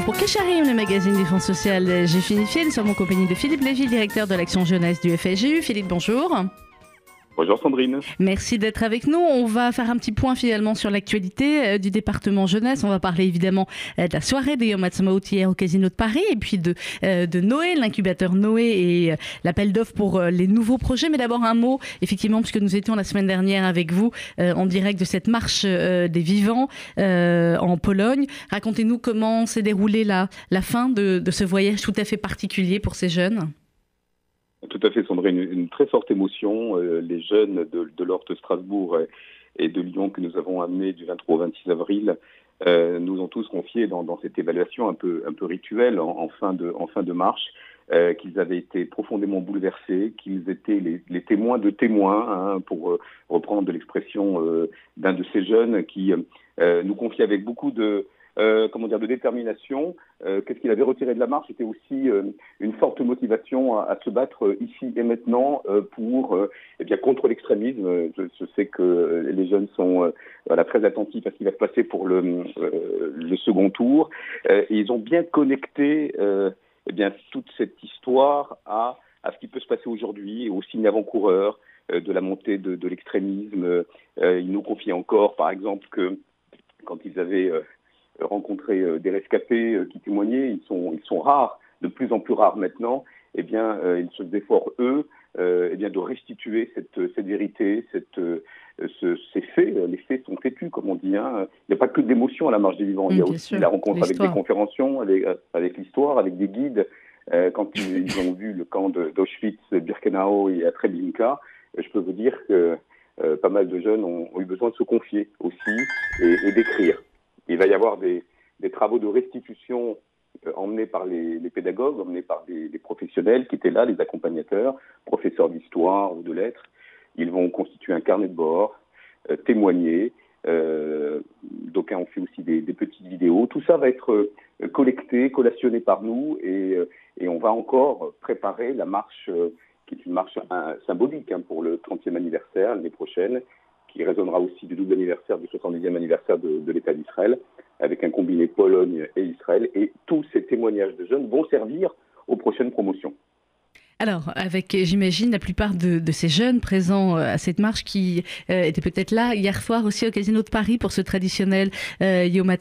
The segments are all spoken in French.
pour Kesharim, le magazine du Fonds social J'ai finifié. Nous sommes en compagnie de Philippe Lévy, directeur de l'action jeunesse du FSGU. Philippe, bonjour. Bonjour Sandrine. Merci d'être avec nous. On va faire un petit point finalement sur l'actualité euh, du département jeunesse. On va parler évidemment euh, de la soirée de Yom hier au Casino de Paris et puis de, euh, Noé, l'incubateur Noé et l'appel d'offres pour les nouveaux projets. Mais d'abord un mot, effectivement, puisque nous étions la semaine dernière avec vous en direct de cette marche des vivants en Pologne. Racontez-nous comment s'est déroulée la, la fin de, de ce voyage tout à fait particulier pour ces jeunes. Tout à fait, Sandrine, une, une très forte émotion. Euh, les jeunes de, de l'Orte Strasbourg et, de Lyon que nous avons amenés du 23 au 26 avril euh, nous ont tous confié dans, dans, cette évaluation un peu, un peu rituelle en, en fin, de, en fin de marche euh, qu'ils avaient été profondément bouleversés, qu'ils étaient les, les, témoins de témoins, hein, pour euh, reprendre l'expression euh, d'un de ces jeunes qui nous confiait avec beaucoup de, euh, comment dire, de détermination. Euh, Qu'est-ce qu'il avait retiré de la marche C'était aussi euh, une forte motivation à, à, se battre ici et maintenant euh, pour, eh bien, contre l'extrémisme. Je, je, sais que les jeunes sont voilà, très attentifs à ce qui va se passer pour le, le second tour. et ils ont bien connecté eh bien, toute cette histoire à, à ce qui peut se passer aujourd'hui, au signe avant-coureur de la montée de, de l'extrémisme. ils nous confient encore, par exemple, que quand ils avaient rencontrer euh, des rescapés euh, qui témoignaient, ils sont, ils sont rares, de plus en plus rares maintenant, eh bien, euh, ils se défendent, eux, eh bien, de restituer cette, cette vérité, cette, ce, ces faits. Les faits sont têtus, comme on dit. Hein. Il n'y a pas que d'émotion à la marche des vivants. il y a aussi sûr. la rencontre avec des conférenciants, avec, avec l'histoire, avec des guides. Euh, quand ils, ils, ont vu le camp d'Auschwitz, Birkenau et à Treblinka, je peux vous dire que euh, pas mal de jeunes ont, ont, eu besoin de se confier aussi et, et d'écrire. Il va y avoir des, des travaux de restitution euh, emmenés par les, les, pédagogues, emmenés par des, professionnels qui étaient là, les accompagnateurs, professeurs d'histoire ou de lettres. Ils vont constituer un carnet de bord, euh, témoigner. Euh, D'aucuns ont fait aussi des, des, petites vidéos. Tout ça va être euh, collecté, collationné par nous et, euh, et, on va encore préparer la marche euh, qui est une marche symbolique hein, pour le 30e anniversaire l'année prochaine qui résonnera aussi du double anniversaire du 70e anniversaire de, l'État d'Israël, avec un combiné Pologne et Israël. Et tous ces témoignages de jeunes vont servir aux prochaines promotions. Alors, avec, j'imagine, la plupart de, ces jeunes présents euh, à cette marche qui euh, étaient peut-être là hier soir aussi au Casino de Paris pour ce traditionnel euh, Yom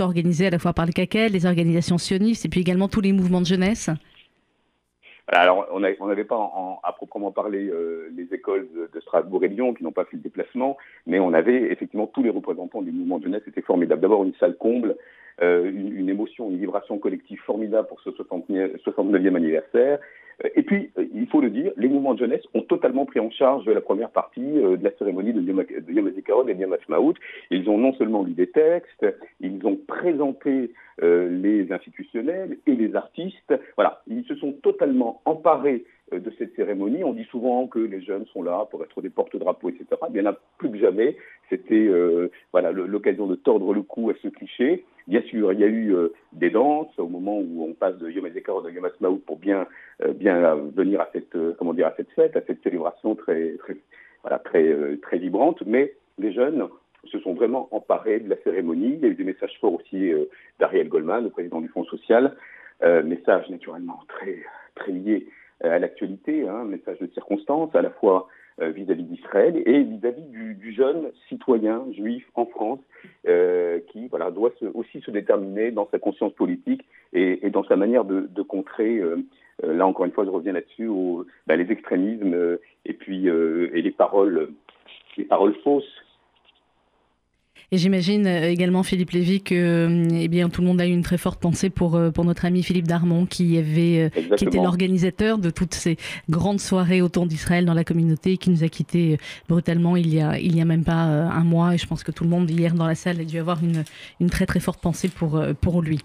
organisé à la fois par le CACEL, les organisations sionistes et puis également tous les mouvements de jeunesse. Alors, on n'avait pas à proprement parler euh, les écoles de, de, Strasbourg et Lyon qui n'ont pas fait le déplacement, mais on avait effectivement tous les représentants du mouvement de jeunesse. C'était formidable. D'abord, une salle comble, euh, une, une, émotion, une vibration collective formidable pour ce 69e anniversaire. Et puis, euh, il faut le dire, les mouvements de jeunesse ont totalement pris en charge la première partie euh, de la cérémonie de Yom, et de Yom. Ils ont non seulement lu des textes, ils ont présenté euh, les institutionnels et les artistes. Voilà, ils se sont totalement emparés de cette cérémonie. On dit souvent que les jeunes sont là pour être des porte-drapeaux, etc. Il y en a plus que jamais. C'était euh, voilà l'occasion de tordre le cou à ce cliché. Bien sûr, il y a eu euh, des danses au moment où on passe de Yom HaZikaron à Yom pour bien euh, bien venir à cette euh, comment dire à cette fête, à cette célébration très voilà très euh, très vibrante. Mais les jeunes se sont vraiment emparés de la cérémonie. Il y a eu des messages forts aussi d'Ariel Goldman, le président du Fonds social, message naturellement très très lié à l'actualité, hein, message de circonstance, à la fois vis-à-vis -vis d'Israël et vis-à-vis -vis du, jeune citoyen juif en France euh, qui voilà, doit aussi se déterminer dans sa conscience politique et, dans sa manière de, contrer, euh, là encore une fois je reviens là-dessus, ben, les extrémismes euh, et puis et les paroles, les paroles fausses et j'imagine euh, également, Philippe Lévy, que euh, eh bien, tout le monde a eu une très forte pensée pour, euh, pour notre ami Philippe Darmon, qui, avait, qui était l'organisateur de toutes ces grandes soirées autour d'Israël dans la communauté, qui nous a quittés brutalement il y a, il y a même pas un mois. Et je pense que tout le monde hier dans la salle a dû avoir une, une très très forte pensée pour, pour lui.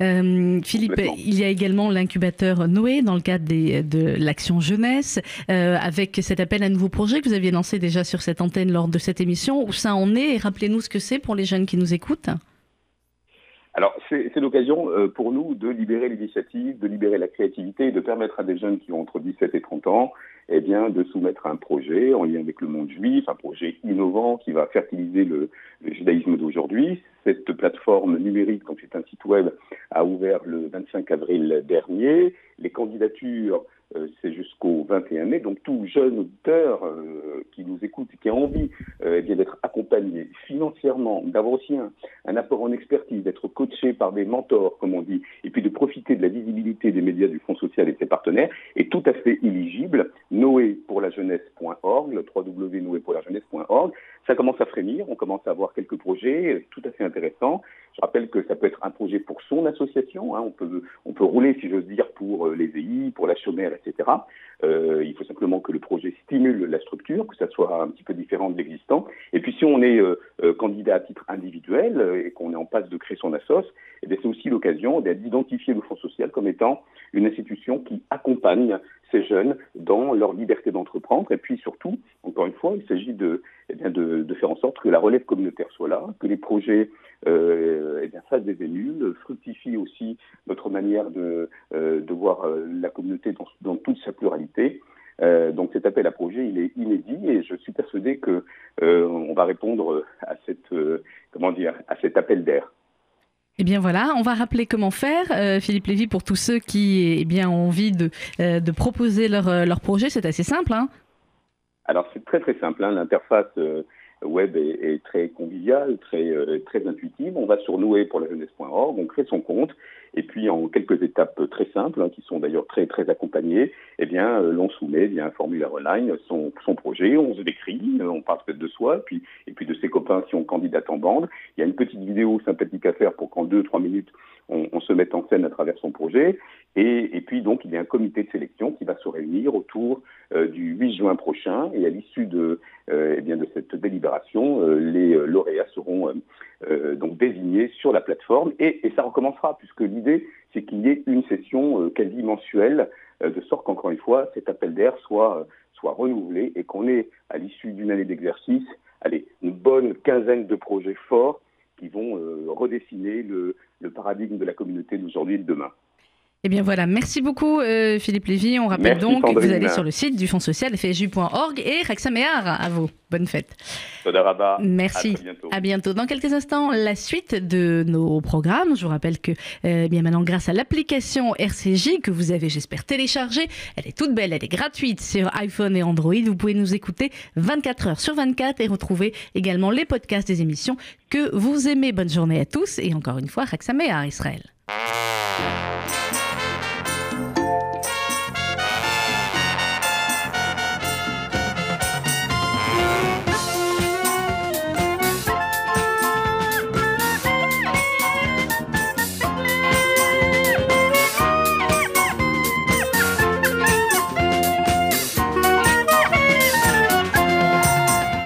Euh, Philippe, il y a également l'incubateur Noé dans le cadre des, de l'action jeunesse, euh, avec cet appel à nouveau projet que vous aviez lancé déjà sur cette antenne lors de cette émission. Où ça en est? Et rappelez-nous ce que c'est pour les jeunes qui nous écoutent alors, c'est l'occasion euh, pour nous de libérer l'initiative, de libérer la créativité de permettre à des jeunes qui ont entre 17 et 30 ans eh bien, de soumettre un projet en lien avec le monde juif, un projet innovant qui va fertiliser le, judaïsme d'aujourd'hui. Cette plateforme numérique, donc c'est un site web, a ouvert le 25 avril dernier. Les candidatures c'est jusqu'au 21 mai. Donc tout jeune auditeur euh, qui nous écoute et qui a envie euh, eh d'être accompagné financièrement, d'avoir aussi un, un, apport en expertise, d'être coaché par des mentors, comme on dit, et puis de profiter de la visibilité des médias du Fonds social et de ses partenaires, est tout à fait éligible. Noé pour la jeunesse.org, le www.noépourlajeunesse.org. Ça commence à frémir, on commence à avoir quelques projets tout à fait intéressants. Je rappelle que ça peut être un projet pour son association, hein. on, peut, on peut rouler, si j'ose dire, pour les EI, pour la chômère, etc. Euh, il faut simplement que le projet stimule la structure, que ça soit un petit peu différent de l'existant. Et puis si on est euh, euh, candidat à titre individuel et qu'on est en passe de créer son assos, eh c'est aussi l'occasion d'identifier le Fonds social comme étant une institution qui accompagne ces jeunes dans leur liberté d'entreprendre. Et puis surtout, encore une fois, il s'agit de, eh bien de, faire en sorte que la relève communautaire soit là, que les projets euh, eh bien, fassent des émules, fructifient aussi notre manière de, euh, de voir euh, la communauté dans, toute sa pluralité. Donc cet appel à projet, il est inédit et je suis persuadé que on va répondre à cette comment dire à cet appel d'air. Eh bien voilà, on va rappeler comment faire, euh, Philippe Lévy, pour tous ceux qui eh bien, ont envie de, euh, de proposer leur, euh, leur projet. C'est assez simple. Hein Alors c'est très très simple. Hein. L'interface web est, très conviviale, très, très intuitive. On va sur noué pour la jeunesse.org, on crée son compte et puis en quelques étapes très simples, hein, qui sont d'ailleurs très très accompagnées, eh bien l'on soumet via un formulaire online son, son projet, on se décrit, on parle peut-être de soi, et puis, et puis de ses copains si on candidate en bande. Il y a une petite vidéo sympathique à faire pour qu'en deux trois minutes on, on, se mette en scène à travers son projet. Et, puis donc il y a un comité de sélection qui va se réunir autour euh, du 8 juin prochain et à l'issue de, euh, eh de cette délibération, euh, les lauréats seront donc désignés sur la plateforme et, ça recommencera puisque l'idée c'est qu'il y ait une session quasi mensuelle de sorte qu'encore une fois cet appel d'air soit soit renouvelé et qu'on ait à l'issue d'une année d'exercice, allez, une bonne quinzaine de projets forts qui vont redessiner le, le paradigme de la communauté d'aujourd'hui et de demain. Eh bien voilà, merci beaucoup euh, Philippe Lévy. On rappelle merci, donc Sandrine. que vous allez sur le site du Fonds social fju.org et Rexaméar à vous. Bonne fête. Sodaraba, merci. À bientôt. à bientôt. Dans quelques instants, la suite de nos programmes. Je vous rappelle que euh, bien maintenant, grâce à l'application RCJ que vous avez, j'espère, téléchargée, elle est toute belle, elle est gratuite sur iPhone et Android. Vous pouvez nous écouter 24 heures sur 24 et retrouver également les podcasts des émissions que vous aimez. Bonne journée à tous et encore une fois, Rexaméar Israël.